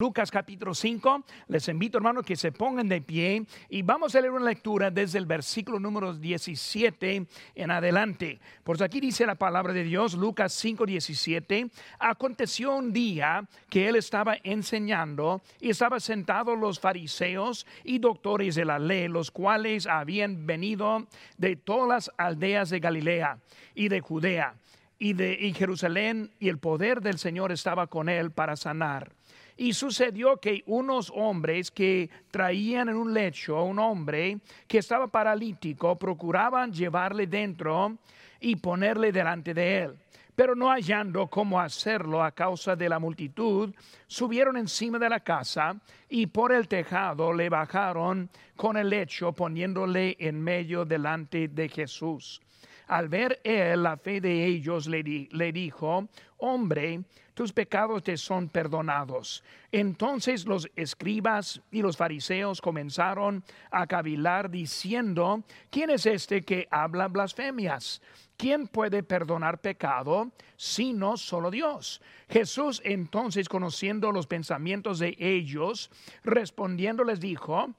Lucas capítulo 5. Les invito, hermanos, que se pongan de pie y vamos a leer una lectura desde el versículo número 17 en adelante. Por aquí dice la palabra de Dios, Lucas 5, 17. Aconteció un día que él estaba enseñando y estaba sentados los fariseos y doctores de la ley, los cuales habían venido de todas las aldeas de Galilea y de Judea y de y Jerusalén, y el poder del Señor estaba con él para sanar. Y sucedió que unos hombres que traían en un lecho a un hombre que estaba paralítico procuraban llevarle dentro y ponerle delante de él. Pero no hallando cómo hacerlo a causa de la multitud, subieron encima de la casa y por el tejado le bajaron con el lecho poniéndole en medio delante de Jesús. Al ver él la fe de ellos, le, le dijo, hombre, tus pecados te son perdonados. Entonces los escribas y los fariseos comenzaron a cavilar diciendo, ¿quién es este que habla blasfemias? ¿Quién puede perdonar pecado sino solo Dios? Jesús entonces, conociendo los pensamientos de ellos, respondiendo les dijo,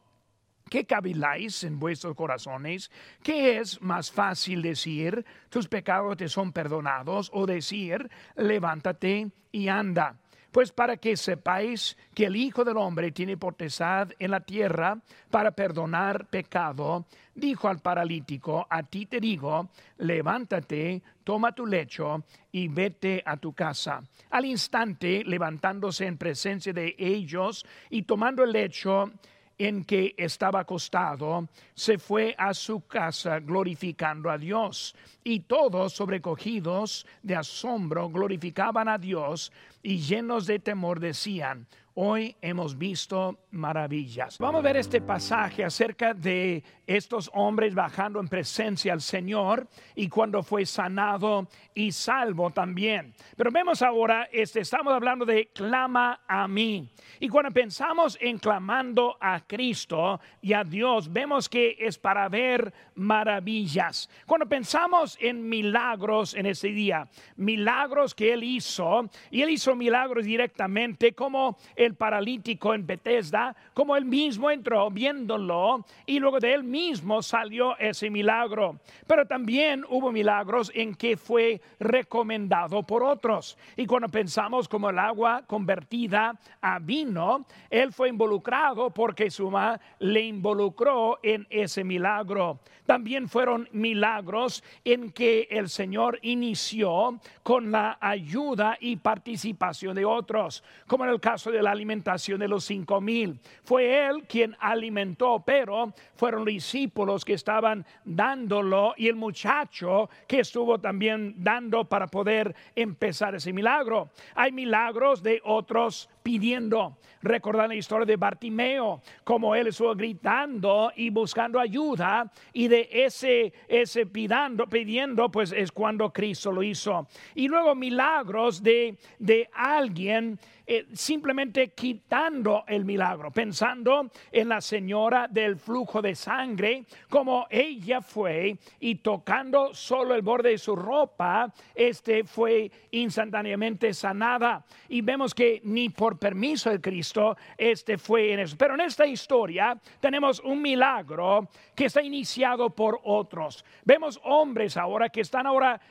¿Qué caviláis en vuestros corazones? ¿Qué es más fácil decir, tus pecados te son perdonados, o decir, levántate y anda? Pues para que sepáis que el Hijo del Hombre tiene potestad en la tierra para perdonar pecado, dijo al paralítico, a ti te digo, levántate, toma tu lecho y vete a tu casa. Al instante, levantándose en presencia de ellos y tomando el lecho, en que estaba acostado, se fue a su casa glorificando a Dios. Y todos, sobrecogidos de asombro, glorificaban a Dios y llenos de temor decían, hoy hemos visto maravillas. Vamos a ver este pasaje acerca de estos hombres bajando en presencia al Señor y cuando fue sanado y salvo también. Pero vemos ahora, este, estamos hablando de clama a mí. Y cuando pensamos en clamando a Cristo y a Dios, vemos que es para ver maravillas. Cuando pensamos en milagros en ese día, milagros que Él hizo, y Él hizo milagros directamente como el paralítico en Bethesda, como él mismo entró viéndolo y luego de él mismo salió ese milagro. Pero también hubo milagros en que fue recomendado por otros. Y cuando pensamos como el agua convertida a vino, él fue involucrado porque su mamá le involucró en ese milagro. También fueron milagros en que el Señor inició con la ayuda y participación de otros, como en el caso de la alimentación de los cinco mil. Fue él quien alimentó, pero fueron discípulos que estaban dándolo y el muchacho que estuvo también dando para poder empezar ese milagro. Hay milagros de otros pidiendo. Recordar la historia de Bartimeo, como él estuvo gritando y buscando ayuda, y de ese, ese pidiendo, pidiendo, pues es cuando Cristo lo hizo. Y luego milagros de, de alguien eh, simplemente quitando el milagro, pensando en la señora del flujo de sangre, como ella fue y tocando solo el borde de su ropa, este fue instantáneamente sanada. Y vemos que ni por permiso de Cristo, este fue en eso. Pero en esta historia tenemos un milagro que está iniciado por otros. Vemos hombres ahora que están ahora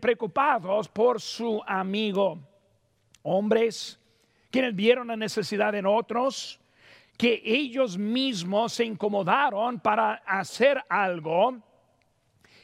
preocupados por su amigo hombres quienes vieron la necesidad en otros, que ellos mismos se incomodaron para hacer algo,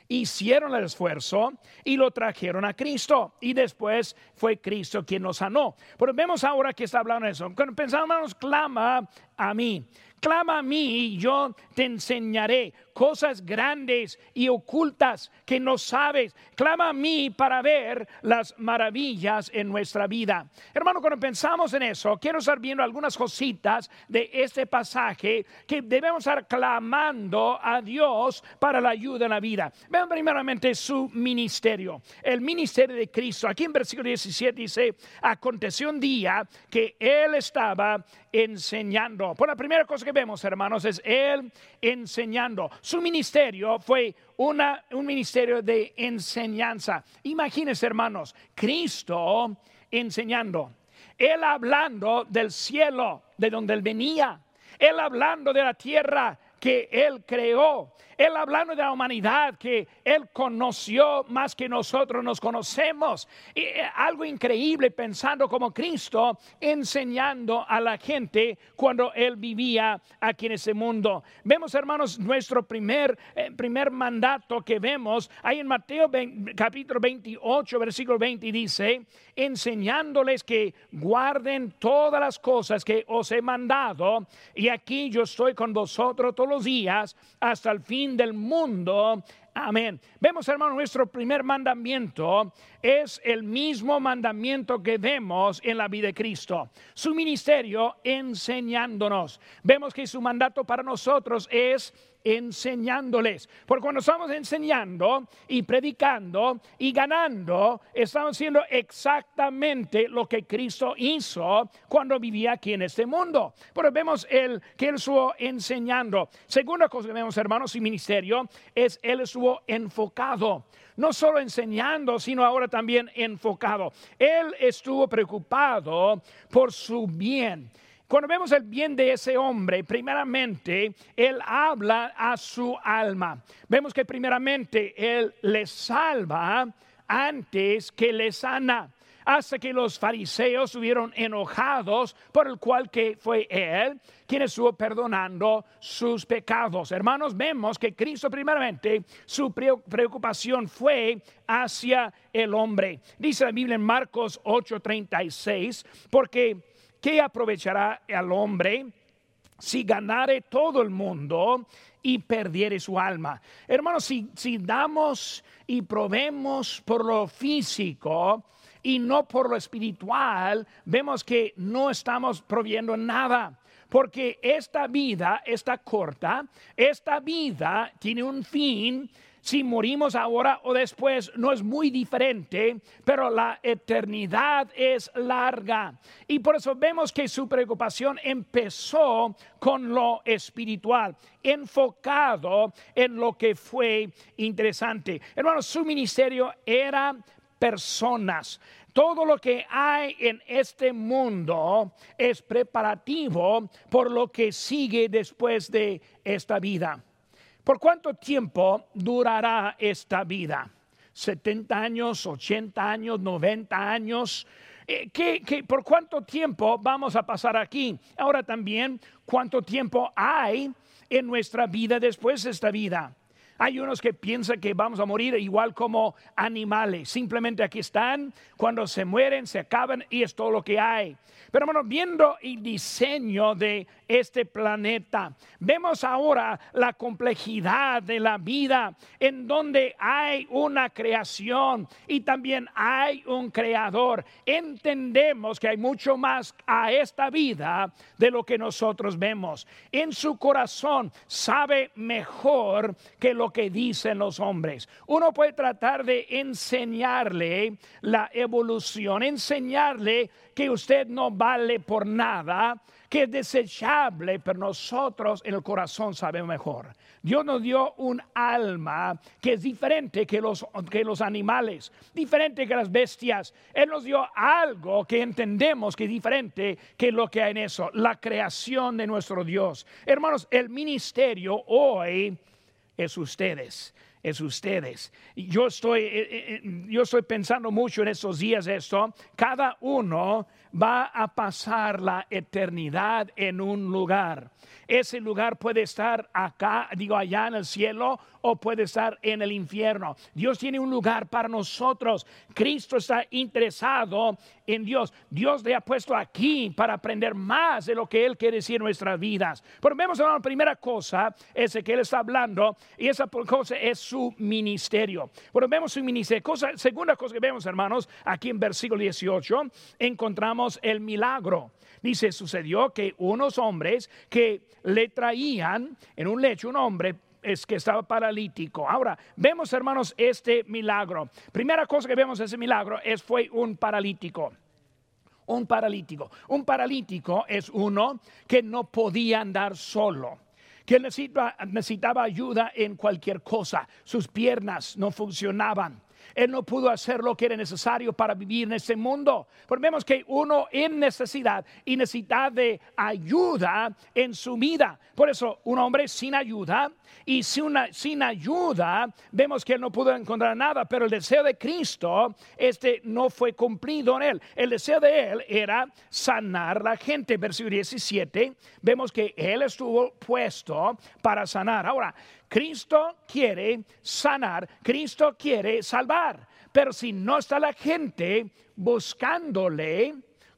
hicieron el esfuerzo y lo trajeron a Cristo. Y después fue Cristo quien nos sanó. Pero vemos ahora que está hablando de eso. Cuando pensamos, clama a mí. Clama a mí y yo te enseñaré cosas grandes y ocultas que no sabes. Clama a mí para ver las maravillas en nuestra vida. Hermano, cuando pensamos en eso, quiero estar viendo algunas cositas de este pasaje que debemos estar clamando a Dios para la ayuda en la vida. Vean primeramente su ministerio, el ministerio de Cristo. Aquí en versículo 17 dice, aconteció un día que Él estaba enseñando. Por la primera cosa que vemos, hermanos, es Él enseñando. Su ministerio fue una, un ministerio de enseñanza. Imagínense, hermanos, Cristo enseñando. Él hablando del cielo, de donde Él venía. Él hablando de la tierra que Él creó. Él hablando de la humanidad que Él conoció más que nosotros nos conocemos. Eh, algo increíble pensando como Cristo enseñando a la gente cuando Él vivía aquí en ese mundo. Vemos, hermanos, nuestro primer, eh, primer mandato que vemos ahí en Mateo capítulo 28, versículo 20 dice, enseñándoles que guarden todas las cosas que os he mandado. Y aquí yo estoy con vosotros todos los días hasta el fin del mundo. Amén. Vemos, hermano, nuestro primer mandamiento es el mismo mandamiento que vemos en la vida de Cristo. Su ministerio enseñándonos. Vemos que su mandato para nosotros es enseñándoles. Porque cuando estamos enseñando y predicando y ganando, estamos haciendo exactamente lo que Cristo hizo cuando vivía aquí en este mundo. Pero vemos el, que Él estuvo enseñando. Segunda cosa que vemos, hermanos, y ministerio es Él estuvo enfocado no solo enseñando, sino ahora también enfocado. Él estuvo preocupado por su bien. Cuando vemos el bien de ese hombre, primeramente, Él habla a su alma. Vemos que primeramente Él le salva antes que le sana hasta que los fariseos estuvieron enojados por el cual que fue él quien estuvo perdonando sus pecados. Hermanos, vemos que Cristo primeramente su preocupación fue hacia el hombre. Dice la Biblia en Marcos 8:36, porque ¿qué aprovechará al hombre si ganare todo el mundo y perdiere su alma? Hermanos, si, si damos y probemos por lo físico, y no por lo espiritual, vemos que no estamos proviendo nada. Porque esta vida está corta, esta vida tiene un fin si morimos ahora o después no es muy diferente, pero la eternidad es larga. Y por eso vemos que su preocupación empezó con lo espiritual, enfocado en lo que fue interesante. Hermanos, su ministerio era personas. Todo lo que hay en este mundo es preparativo por lo que sigue después de esta vida. ¿Por cuánto tiempo durará esta vida? ¿70 años, 80 años, 90 años? Eh, ¿Qué, por cuánto tiempo vamos a pasar aquí? Ahora también, ¿cuánto tiempo hay en nuestra vida después de esta vida? Hay unos que piensan que vamos a morir igual como animales. Simplemente aquí están, cuando se mueren, se acaban y es todo lo que hay. Pero bueno, viendo el diseño de este planeta, vemos ahora la complejidad de la vida en donde hay una creación y también hay un creador. Entendemos que hay mucho más a esta vida de lo que nosotros vemos. En su corazón sabe mejor que lo que dicen los hombres. Uno puede tratar de enseñarle la evolución, enseñarle que usted no vale por nada, que es desechable, pero nosotros en el corazón sabemos mejor. Dios nos dio un alma que es diferente que los, que los animales, diferente que las bestias. Él nos dio algo que entendemos que es diferente que lo que hay en eso, la creación de nuestro Dios. Hermanos, el ministerio hoy es ustedes, es ustedes. Yo estoy, eh, eh, eh, yo estoy pensando mucho en estos días esto. Cada uno va a pasar la eternidad en un lugar. Ese lugar puede estar acá, digo allá en el cielo, o puede estar en el infierno. Dios tiene un lugar para nosotros. Cristo está interesado en Dios. Dios le ha puesto aquí para aprender más de lo que Él quiere decir en nuestras vidas. Pero vemos la primera cosa, es que Él está hablando, y esa cosa es su ministerio. Pero vemos su ministerio. Cosa, segunda cosa que vemos, hermanos, aquí en versículo 18, encontramos el milagro. Dice, sucedió que unos hombres que le traían en un lecho un hombre es que estaba paralítico. Ahora, vemos hermanos este milagro. Primera cosa que vemos ese milagro es fue un paralítico. Un paralítico. Un paralítico es uno que no podía andar solo que necesitaba, necesitaba ayuda en cualquier cosa. Sus piernas no funcionaban. Él no pudo hacer lo que era necesario para vivir en este mundo. Porque vemos que uno en necesidad y necesidad de ayuda en su vida. Por eso, un hombre sin ayuda y sin, ayuda, vemos que él no pudo encontrar nada, pero el deseo de Cristo, este no fue cumplido en él. El deseo de él era sanar la gente. Versículo 17, vemos que él estuvo puesto para sanar. Ahora, Cristo quiere sanar, Cristo quiere salvar, pero si no está la gente buscándole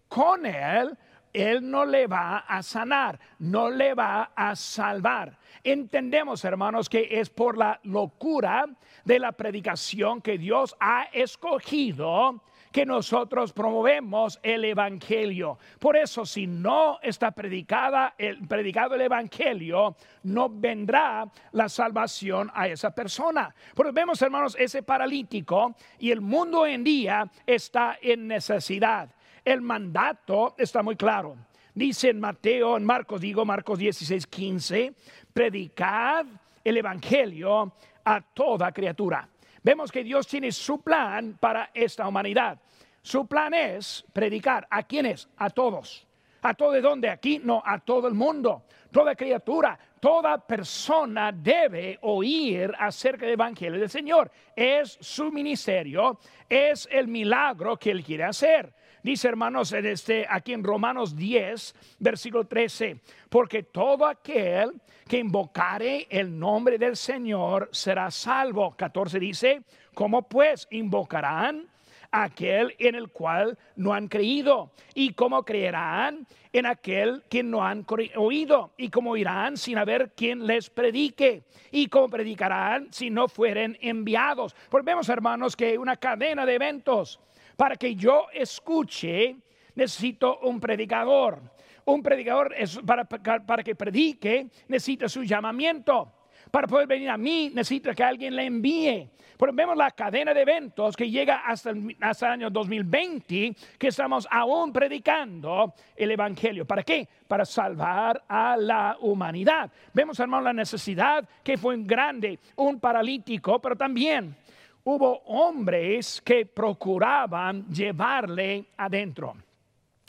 con él, él no le va a sanar, no le va a salvar. Entendemos, hermanos, que es por la locura de la predicación que Dios ha escogido que nosotros promovemos el evangelio. Por eso si no está predicada el predicado el evangelio, no vendrá la salvación a esa persona. Porque vemos, hermanos, ese paralítico y el mundo en día está en necesidad. El mandato está muy claro. Dice en Mateo, en Marcos, digo Marcos 16, 15, predicad el evangelio a toda criatura. Vemos que Dios tiene su plan para esta humanidad. Su plan es predicar. ¿A quiénes? A todos. ¿A todo de dónde? Aquí no, a todo el mundo. Toda criatura, toda persona debe oír acerca del Evangelio del Señor. Es su ministerio, es el milagro que Él quiere hacer. Dice hermanos en este, aquí en Romanos 10, versículo 13, porque todo aquel que invocare el nombre del Señor será salvo. 14 dice, ¿cómo pues invocarán? aquel en el cual no han creído. ¿Y cómo creerán en aquel que no han oído? ¿Y cómo irán sin haber quien les predique? ¿Y cómo predicarán si no fueren enviados? Pues vemos, hermanos, que una cadena de eventos para que yo escuche, necesito un predicador. Un predicador es para, para que predique, necesita su llamamiento. Para poder venir a mí, necesita que alguien le envíe. Vemos la cadena de eventos que llega hasta el, hasta el año 2020, que estamos aún predicando el Evangelio. ¿Para qué? Para salvar a la humanidad. Vemos, hermano, la necesidad que fue grande, un paralítico, pero también hubo hombres que procuraban llevarle adentro.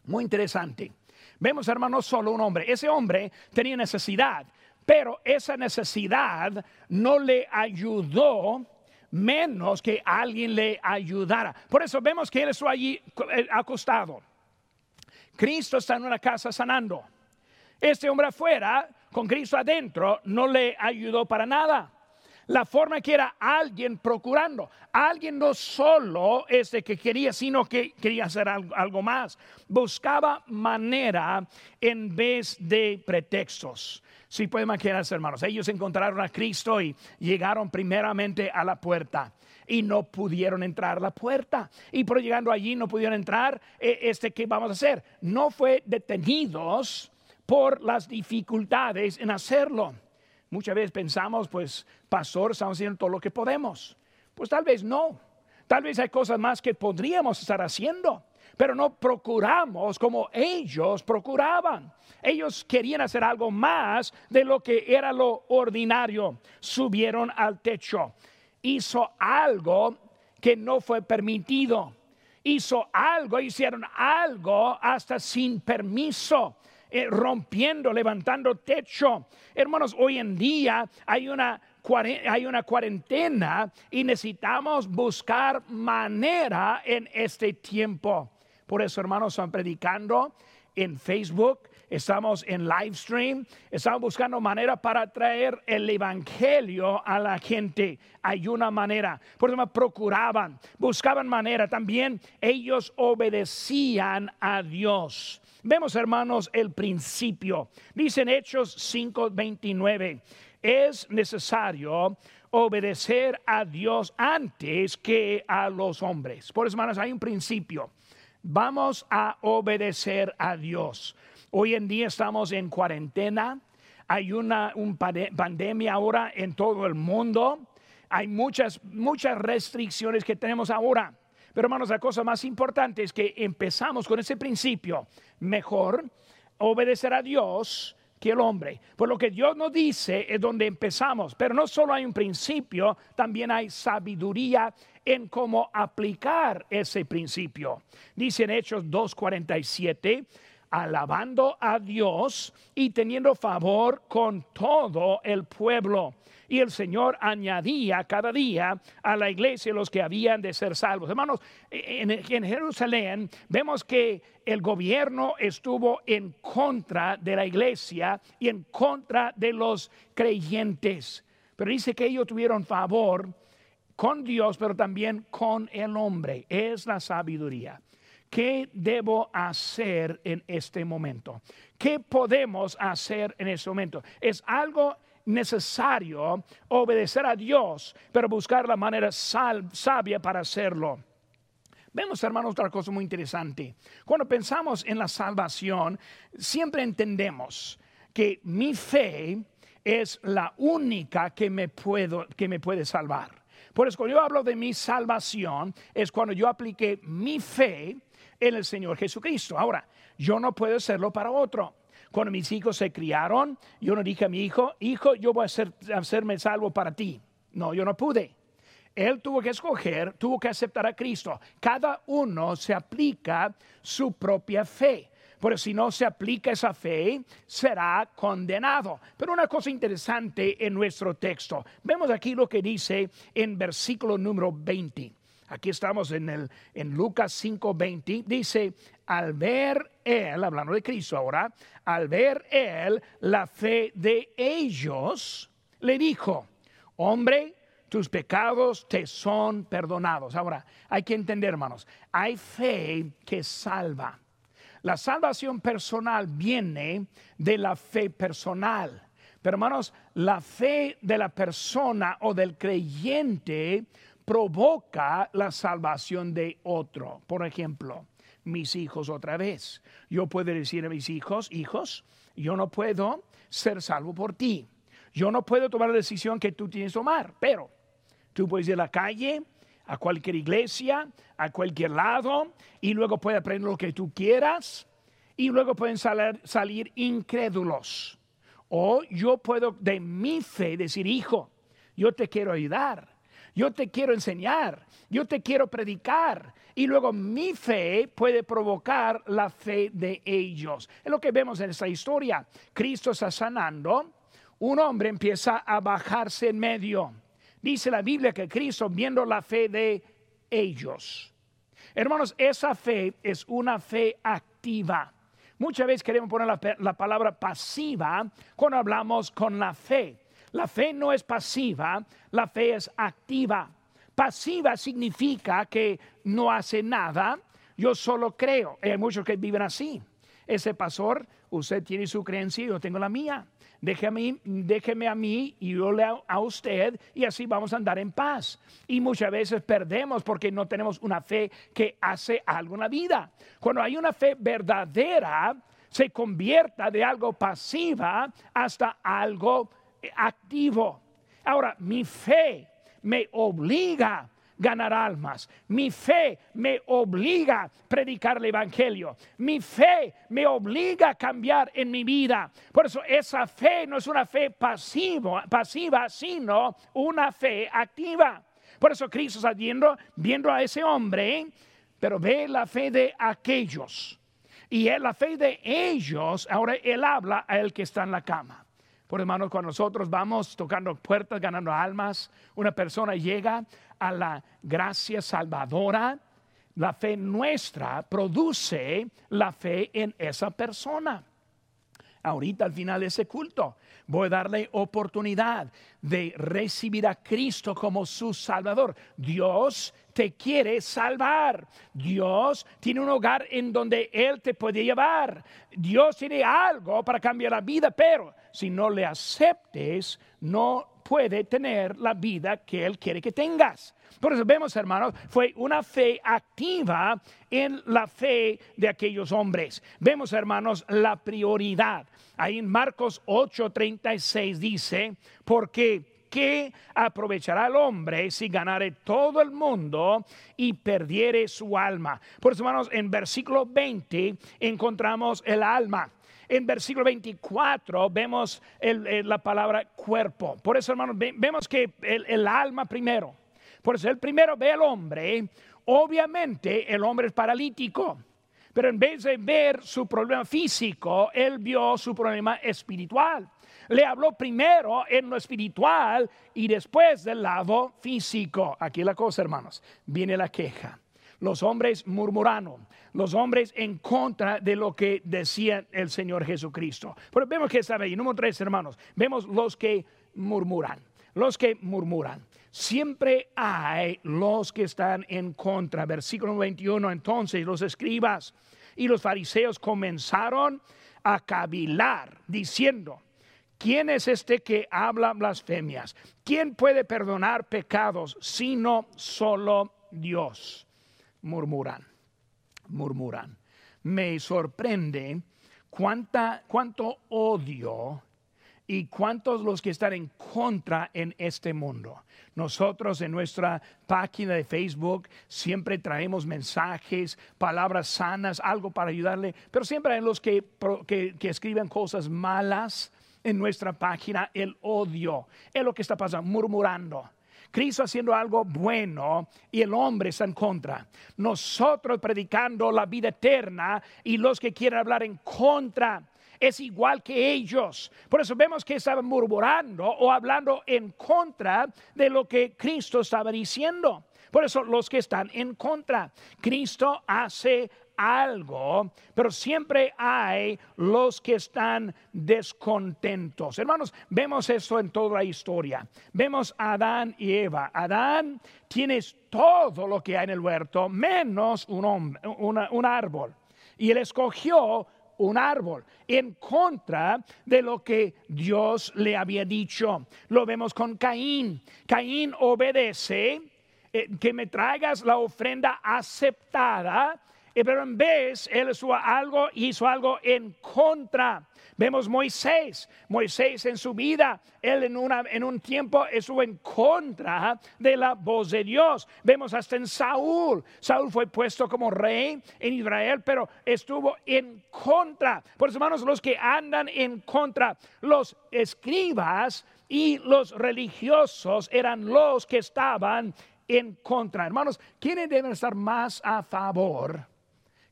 Muy interesante. Vemos, hermanos, solo un hombre. Ese hombre tenía necesidad, pero esa necesidad no le ayudó menos que alguien le ayudara. Por eso vemos que él estuvo allí eh, acostado. Cristo está en una casa sanando. Este hombre afuera, con Cristo adentro, no le ayudó para nada la forma que era alguien procurando. Alguien no solo este que quería, sino que quería hacer algo, más. Buscaba manera en vez de pretextos. Si pueden imaginarse, hermanos, ellos encontraron a Cristo y llegaron primeramente a la puerta y no pudieron entrar a la puerta. Y por llegando allí no pudieron entrar, eh, este, ¿qué vamos a hacer? No fue detenidos por las dificultades en hacerlo. Muchas veces pensamos, pues, pastor, estamos haciendo todo lo que podemos. Pues tal vez no. Tal vez hay cosas más que podríamos estar haciendo, pero no procuramos como ellos procuraban. Ellos querían hacer algo más de lo que era lo ordinario. Subieron al techo. Hizo algo que no fue permitido. Hizo algo, hicieron algo hasta sin permiso. Eh, rompiendo, levantando techo. Hermanos, hoy en día hay una hay una cuarentena y necesitamos buscar manera en este tiempo. Por eso, hermanos, están predicando en Facebook, estamos en live stream, estamos buscando manera para traer el evangelio a la gente. Hay una manera, por eso procuraban, buscaban manera. También ellos obedecían a Dios. Vemos, hermanos, el principio. Dicen Hechos 5:29, es necesario obedecer a Dios antes que a los hombres. Por eso, hermanos, hay un principio. Vamos a obedecer a Dios. Hoy en día estamos en cuarentena. Hay una pandemia ahora en todo el mundo. Hay muchas, muchas restricciones que tenemos ahora. Pero hermanos, la cosa más importante es que empezamos con ese principio. Mejor obedecer a Dios que el hombre. Pues lo que Dios nos dice es donde empezamos, pero no solo hay un principio, también hay sabiduría en cómo aplicar ese principio. Dice en Hechos 2.47, alabando a Dios y teniendo favor con todo el pueblo y el Señor añadía cada día a la iglesia los que habían de ser salvos. Hermanos, en, Jerusalén vemos que el gobierno estuvo en contra de la iglesia y en contra de los creyentes. Pero dice que ellos tuvieron favor con Dios, pero también con el hombre. Es la sabiduría. ¿Qué debo hacer en este momento? ¿Qué podemos hacer en este momento? Es algo necesario obedecer a Dios, pero buscar la manera sabia para hacerlo. Vemos, hermanos, otra cosa muy interesante. Cuando pensamos en la salvación, siempre entendemos que mi fe es la única que me, puedo, que me puede salvar. Por eso, cuando yo hablo de mi salvación, es cuando yo apliqué mi fe en el Señor Jesucristo. Ahora, yo no puedo hacerlo para otro. Cuando mis hijos se criaron, yo no dije a mi hijo, hijo, yo voy a, hacer, hacerme salvo para ti. No, yo no pude. Él tuvo que escoger, tuvo que aceptar a Cristo. Cada uno se aplica su propia fe. Pero si no se aplica esa fe, será condenado. Pero una cosa interesante en nuestro texto. Vemos aquí lo que dice en versículo número 20. Aquí estamos en, el, en Lucas 5:20. Dice, al ver él, hablando de Cristo ahora, al ver él la fe de ellos, le dijo, hombre, tus pecados te son perdonados. Ahora, hay que entender, hermanos, hay fe que salva. La salvación personal viene de la fe personal. Pero hermanos, la fe de la persona o del creyente provoca la salvación de otro. Por ejemplo, mis hijos otra vez. Yo puedo decir a mis hijos, hijos, yo no puedo ser salvo por ti. Yo no puedo tomar la decisión que tú tienes que tomar, pero tú puedes ir a la calle, a cualquier iglesia, a cualquier lado, y luego puedes aprender lo que tú quieras, y luego pueden salir, salir incrédulos. O yo puedo de mi fe decir, hijo, yo te quiero ayudar yo te quiero enseñar, yo te quiero predicar. Y luego mi fe puede provocar la fe de ellos. Es lo que vemos en esta historia. Cristo está sanando, un hombre empieza a bajarse en medio. Dice la Biblia que Cristo viendo la fe de ellos. Hermanos, esa fe es una fe activa. Muchas veces queremos poner la, la, palabra pasiva cuando hablamos con la fe. La fe no es pasiva, la fe es activa. Pasiva significa que no hace nada, yo solo creo. Hay muchos que viven así. Ese pastor, usted tiene su creencia, yo tengo la mía. Déjeme, déjeme a mí y yo le a usted y así vamos a andar en paz. Y muchas veces perdemos porque no tenemos una fe que hace algo en la vida. Cuando hay una fe verdadera, se convierta de algo pasiva hasta algo activo. Ahora, mi fe me obliga ganar almas. Mi fe me obliga a predicar el Evangelio. Mi fe me obliga a cambiar en mi vida. Por eso esa fe no es una fe pasiva, sino una fe activa. Por eso Cristo está viendo, viendo a ese hombre, pero ve la fe de aquellos. Y en la fe de ellos, ahora él habla a el que está en la cama. Por hermanos, cuando nosotros vamos tocando puertas, ganando almas, una persona llega a la gracia salvadora, la fe nuestra produce la fe en esa persona. Ahorita al final de ese culto voy a darle oportunidad de recibir a Cristo como su Salvador. Dios te quiere salvar. Dios tiene un hogar en donde Él te puede llevar. Dios tiene algo para cambiar la vida, pero si no le aceptes, no puede tener la vida que Él quiere que tengas. Por eso vemos, hermanos, fue una fe activa en la fe de aquellos hombres. Vemos, hermanos, la prioridad. Ahí en Marcos 8:36 dice, porque ¿qué aprovechará el hombre si ganare todo el mundo y perdiere su alma? Por eso, hermanos, en versículo 20 encontramos el alma. en versículo 24 vemos la palabra cuerpo. Por eso, hermanos, vemos que el, el alma primero. Por eso el primero ve al hombre. Obviamente el hombre es paralítico. Pero en vez de ver su problema físico, él vio su problema espiritual. Le habló primero en lo espiritual y después del lado físico. Aquí la cosa, hermanos, viene la queja. Los hombres murmuraron, los hombres en contra de lo que decía el Señor Jesucristo. Pero vemos que está ahí. Número tres, hermanos, vemos los que murmuran, los que murmuran. Siempre hay los que están en contra. Versículo 21, entonces los escribas y los fariseos comenzaron a cavilar diciendo, ¿quién es este que habla blasfemias? ¿Quién puede perdonar pecados sino solo Dios? Murmuran, murmuran. Me sorprende cuánta, cuánto odio y cuántos los que están en contra en este mundo. Nosotros en nuestra página de Facebook siempre traemos mensajes, palabras sanas, algo para ayudarle, pero siempre hay los que, que, que escriben cosas malas en nuestra página, el odio, es lo que está pasando, murmurando. Cristo haciendo algo bueno y el hombre está en contra. Nosotros predicando la vida eterna y los que quieren hablar en contra es igual que ellos. Por eso vemos que estaban murmurando o hablando en contra de lo que Cristo estaba diciendo. Por eso los que están en contra, Cristo hace algo, pero siempre hay los que están descontentos. Hermanos, vemos esto en toda la historia. Vemos a Adán y Eva. Adán tienes todo lo que hay en el huerto, menos un, hombre, un árbol. Y él escogió un árbol en contra de lo que Dios le había dicho. Lo vemos con Caín. Caín obedece eh, que me traigas la ofrenda aceptada, pero en vez él hizo algo, hizo algo en contra Vemos Moisés, Moisés en su vida, él en, una, en un tiempo estuvo en contra de la voz de Dios. Vemos hasta en Saúl, Saúl fue puesto como rey en Israel, pero estuvo en contra. Por eso, hermanos, los que andan en contra, los escribas y los religiosos eran los que estaban en contra. Hermanos, ¿quiénes deben estar más a favor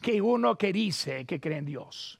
que uno que dice que cree en Dios?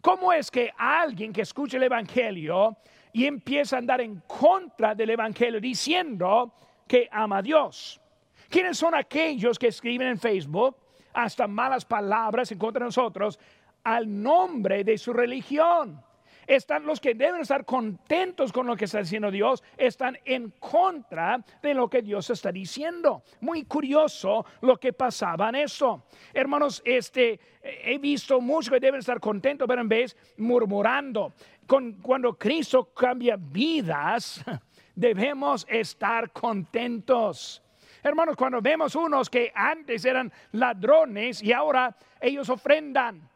¿Cómo es que alguien que escucha el Evangelio y empieza a andar en contra del Evangelio diciendo que ama a Dios? ¿Quiénes son aquellos que escriben en Facebook hasta malas palabras en contra de nosotros al nombre de su religión? Están los que deben estar contentos con lo que está diciendo Dios, están en contra de lo que Dios está diciendo. Muy curioso lo que pasaba en eso. Hermanos, este, he visto muchos que deben estar contentos, pero en vez murmurando. Con, cuando Cristo cambia vidas, debemos estar contentos. Hermanos, cuando vemos unos que antes eran ladrones y ahora ellos ofrendan.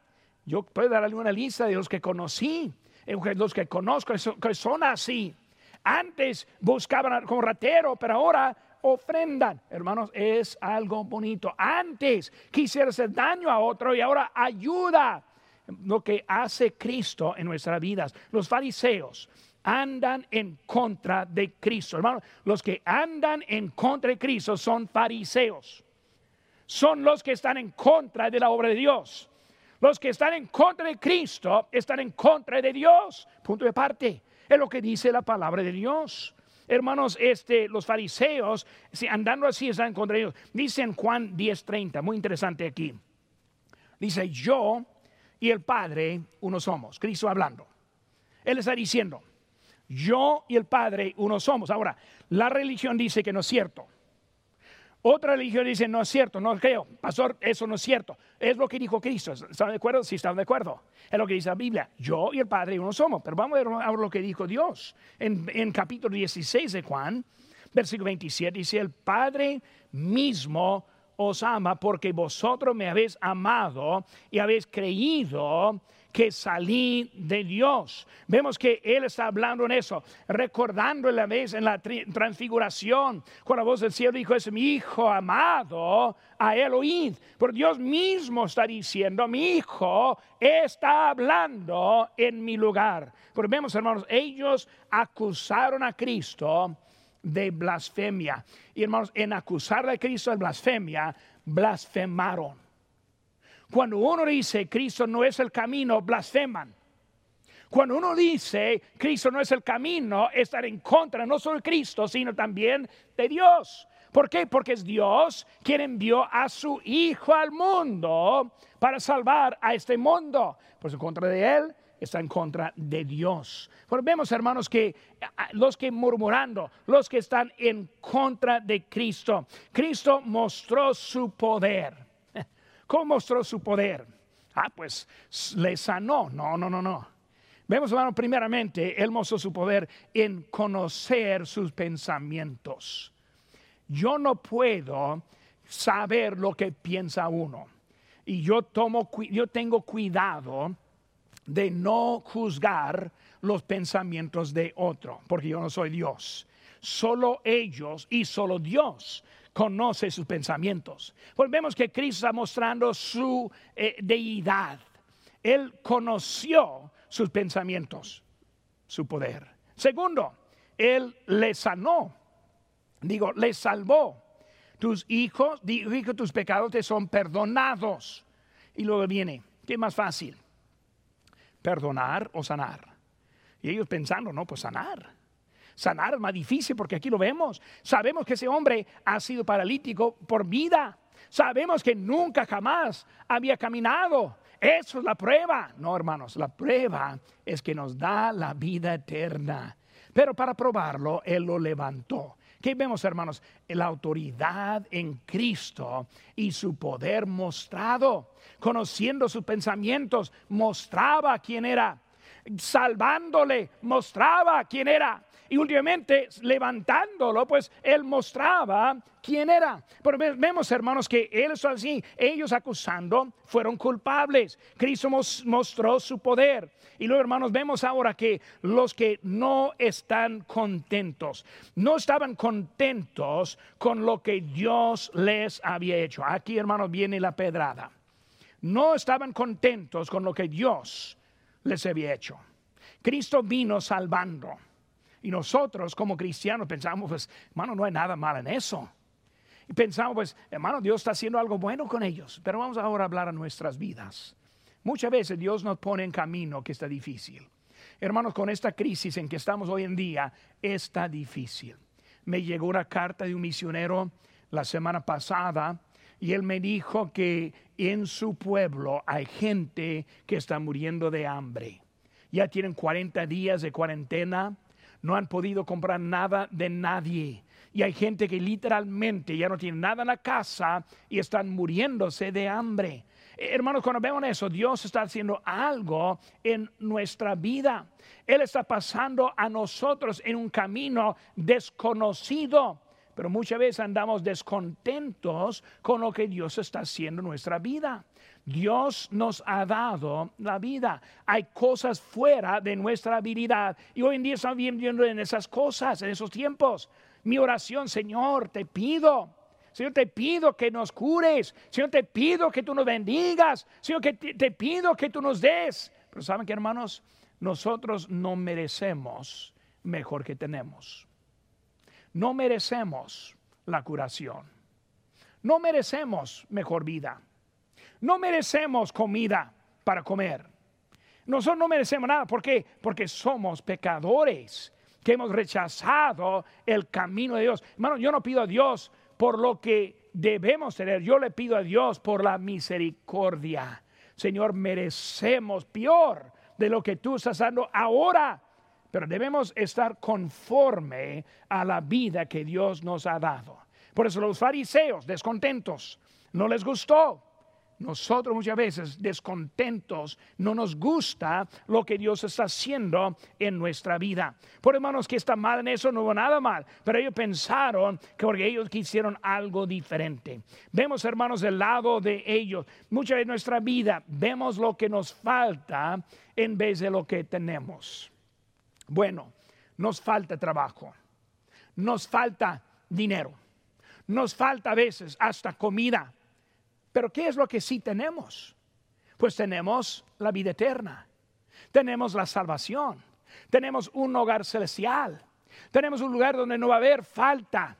Yo puedo darle una lista de los que conocí los que conozco que son así. Antes buscaban como ratero, pero ahora ofrendan. Hermanos, es algo bonito. Antes quisiera hacer daño a otro y ahora ayuda. Lo que hace Cristo en nuestras vidas. Los fariseos andan en contra de Cristo. Hermanos, los que andan en contra de Cristo son fariseos. Son los que están en contra de la obra de Dios. Los que están en contra de Cristo están en contra de Dios. Punto de parte. Es lo que dice la palabra de Dios. Hermanos, este, los fariseos, andando así, están en contra de Dios. Dice en Juan 10:30, muy interesante aquí. Dice, yo y el Padre uno somos. Cristo hablando. Él está diciendo, yo y el Padre uno somos. Ahora, la religión dice que no es cierto. Otra religión dice, no es cierto, no creo. Pastor, eso no es cierto. Es lo que dijo Cristo. ¿Están de acuerdo? Sí, están de acuerdo. Es lo que dice la Biblia. Yo y el Padre uno somos. Pero vamos a ver ahora lo que dijo Dios. En, en capítulo 16 de Juan, versículo 27, dice, el Padre mismo os ama porque vosotros me habéis amado y habéis creído que salí de Dios. Vemos que Él está hablando en eso, recordando la vez en la transfiguración, cuando la voz del cielo dijo, es mi hijo amado, a él oíd. Dios mismo está diciendo, mi hijo está hablando en mi lugar. Pero vemos, hermanos, ellos acusaron a Cristo de blasfemia. Y hermanos, en acusar a Cristo de blasfemia, blasfemaron. Cuando uno dice Cristo no es el camino, blasfeman. Cuando uno dice Cristo no es el camino, estar en contra no solo de Cristo, sino también de Dios. ¿Por qué? Porque es Dios quien envió a su Hijo al mundo para salvar a este mundo. Pues en contra de Él está en contra de Dios. Vemos, hermanos, que los que murmurando, los que están en contra de Cristo, Cristo mostró su poder. ¿Cómo mostró su poder? Ah, pues le sanó. No, no, no, no. Vemos, hermano, primeramente, Él mostró su poder en conocer sus pensamientos. Yo no puedo saber lo que piensa uno. Y yo, tomo, yo tengo cuidado de no juzgar los pensamientos de otro, porque yo no soy Dios. Solo ellos y solo Dios conoce sus pensamientos. Volvemos que Cristo está mostrando su eh, deidad. Él conoció sus pensamientos, su poder. Segundo, Él le sanó. Digo, le salvó. Tus hijos, dijo, tus pecados te son perdonados. Y luego viene, ¿qué más fácil? perdonar o sanar. Y ellos pensando, no, pues sanar. Sanar es más difícil porque aquí lo vemos. Sabemos que ese hombre ha sido paralítico por vida. Sabemos que nunca jamás había caminado. Eso es la prueba. No, hermanos, la prueba es que nos da la vida eterna. Pero para probarlo, Él lo levantó. ¿Qué vemos, hermanos? La autoridad en Cristo y su poder mostrado. Conociendo sus pensamientos, mostraba quién era. Salvándole, mostraba quién era y últimamente levantándolo, pues él mostraba quién era. Pero vemos, hermanos, que él es así. Ellos acusando fueron culpables. Cristo mostró su poder. Y luego, hermanos, vemos ahora que los que no están contentos, no estaban contentos con lo que Dios les había hecho. Aquí, hermanos, viene la pedrada. No estaban contentos con lo que Dios les había hecho. Cristo vino salvando y nosotros como cristianos pensamos, pues, hermano, no hay nada mal en eso. Y pensamos, pues, hermano, Dios está haciendo algo bueno con ellos. Pero vamos ahora a hablar a nuestras vidas. Muchas veces Dios nos pone en camino que está difícil. Hermanos, con esta crisis en que estamos hoy en día, está difícil. Me llegó una carta de un misionero la semana pasada y él me dijo que en su pueblo hay gente que está muriendo de hambre. Ya tienen 40 días de cuarentena no han podido comprar nada de nadie. Y hay gente que literalmente ya no tiene nada en la casa y están muriéndose de hambre. Eh, hermanos, cuando vemos eso, Dios está haciendo algo en nuestra vida. Él está pasando a nosotros en un camino desconocido. Pero muchas veces andamos descontentos con lo que Dios está haciendo en nuestra vida. Dios nos ha dado la vida. Hay cosas fuera de nuestra habilidad. Y hoy en día estamos viviendo en esas cosas, en esos tiempos. Mi oración, Señor, te pido. Señor, te pido que nos cures. Señor, te pido que tú nos bendigas. Señor, que te, te pido que tú nos des. Pero saben que, hermanos, nosotros no merecemos mejor que tenemos. No merecemos la curación. No merecemos mejor vida. No merecemos comida para comer. Nosotros no merecemos nada. ¿Por qué? Porque somos pecadores que hemos rechazado el camino de Dios. Hermano, yo no pido a Dios por lo que debemos tener. Yo le pido a Dios por la misericordia. Señor, merecemos peor de lo que tú estás dando ahora. Pero debemos estar conforme a la vida que Dios nos ha dado. Por eso los fariseos, descontentos, no les gustó nosotros muchas veces descontentos, no nos gusta lo que Dios está haciendo en nuestra vida. Por hermanos que está mal en eso, no hubo nada mal, pero ellos pensaron que porque ellos quisieron algo diferente. Vemos hermanos del lado de ellos, muchas veces en nuestra vida vemos lo que nos falta en vez de lo que tenemos. Bueno, nos falta trabajo, nos falta dinero, nos falta a veces hasta comida pero ¿qué es lo que sí tenemos? Pues tenemos la vida eterna, tenemos la salvación, tenemos un hogar celestial, tenemos un lugar donde no va a haber falta,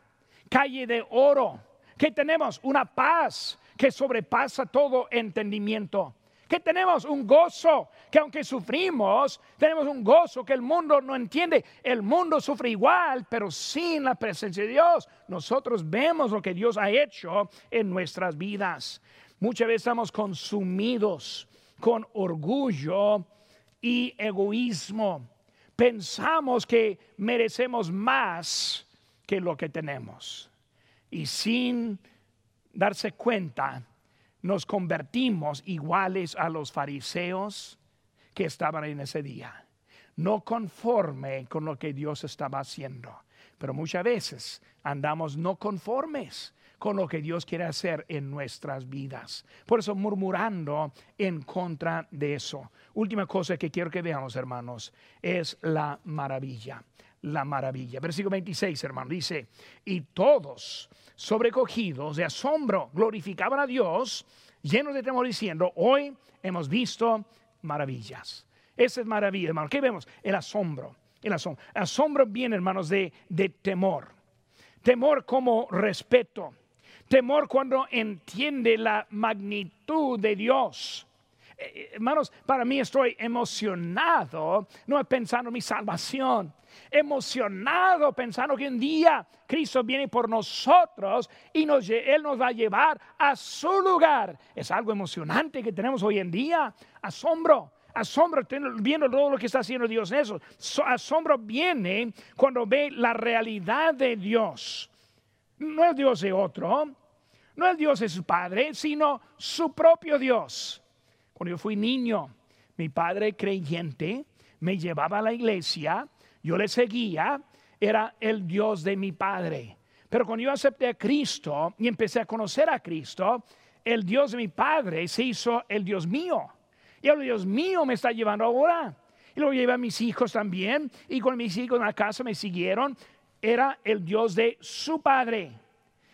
calle de oro, que tenemos una paz que sobrepasa todo entendimiento que tenemos un gozo, que aunque sufrimos, tenemos un gozo que el mundo no entiende. El mundo sufre igual, pero sin la presencia de Dios. Nosotros vemos lo que Dios ha hecho en nuestras vidas. Muchas veces estamos consumidos con orgullo y egoísmo. Pensamos que merecemos más que lo que tenemos. Y sin darse cuenta, nos convertimos iguales a los fariseos que estaban en ese día, no conforme con lo que Dios estaba haciendo. Pero muchas veces andamos no conformes con lo que Dios quiere hacer en nuestras vidas. Por eso murmurando en contra de eso. Última cosa que quiero que veamos, hermanos, es la maravilla. La maravilla. Versículo 26, hermano, dice, y todos sobrecogidos de asombro, glorificaban a Dios, llenos de temor, diciendo, hoy hemos visto maravillas. Esa es maravilla, hermano. ¿Qué vemos? El asombro. El asombro, asombro viene, hermanos, de, de temor. Temor como respeto. Temor cuando entiende la magnitud de Dios. Eh, hermanos, para mí estoy emocionado, no pensando en mi salvación, emocionado pensando que un día Cristo viene por nosotros y nos, Él nos va a llevar a su lugar. Es algo emocionante que tenemos hoy en día. Asombro, asombro viendo todo lo que está haciendo Dios en eso. asombro viene cuando ve la realidad de Dios. No es Dios de otro, no es Dios de su Padre, sino su propio Dios. Cuando yo fui niño, mi padre creyente me llevaba a la iglesia yo le seguía, era el Dios de mi padre. Pero cuando yo acepté a Cristo y empecé a conocer a Cristo, el Dios de mi padre se hizo el Dios mío. Y el Dios mío me está llevando ahora. Y lo llevé a mis hijos también. Y con mis hijos en la casa me siguieron. Era el Dios de su padre.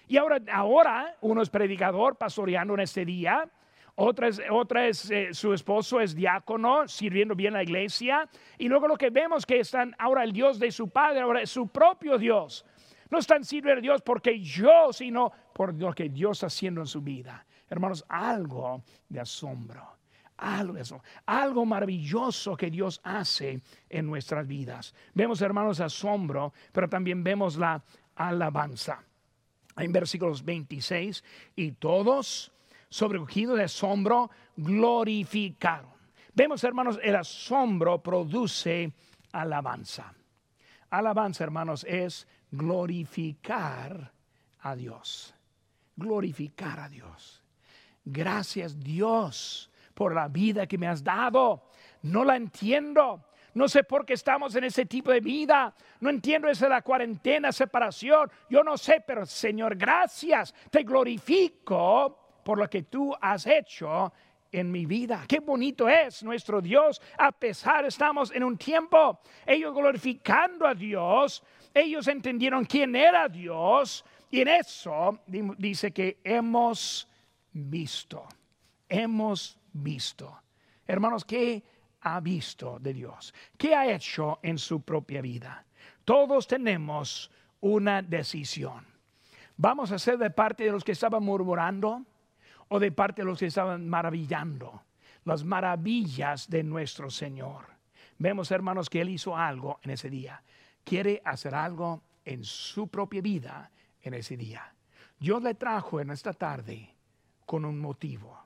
Y ahora, ahora uno es predicador, pastoreando en este día. Otra es, otra es eh, su esposo es diácono, sirviendo bien la iglesia. Y luego lo que vemos que están ahora el Dios de su padre, ahora es su propio Dios. No están sirviendo a Dios porque yo, sino por lo que Dios está haciendo en su vida. Hermanos, algo de asombro. Algo, eso, algo maravilloso que Dios hace en nuestras vidas. Vemos, hermanos, asombro, pero también vemos la alabanza. En versículos 26, y todos sobrecogido de asombro, glorificaron. Vemos, hermanos, el asombro produce alabanza. Alabanza, hermanos, es glorificar a Dios. Glorificar a Dios. Gracias Dios por la vida que me has dado. No la entiendo. No sé por qué estamos en ese tipo de vida. No entiendo esa la cuarentena, separación. Yo no sé, pero Señor, gracias. Te glorifico por lo que tú has hecho en mi vida. Qué bonito es nuestro Dios, a pesar estamos en un tiempo, ellos glorificando a Dios, ellos entendieron quién era Dios y en eso dice que hemos visto, hemos visto. Hermanos, ¿qué ha visto de Dios? ¿Qué ha hecho en su propia vida? Todos tenemos una decisión. ¿Vamos a ser de parte de los que estaban murmurando? O de parte de los que estaban maravillando las maravillas de nuestro Señor. Vemos, hermanos, que Él hizo algo en ese día. Quiere hacer algo en su propia vida en ese día. Dios le trajo en esta tarde con un motivo.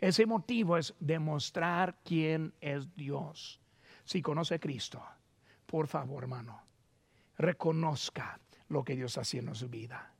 Ese motivo es demostrar quién es Dios. Si conoce a Cristo, por favor, hermano, reconozca lo que Dios está haciendo en su vida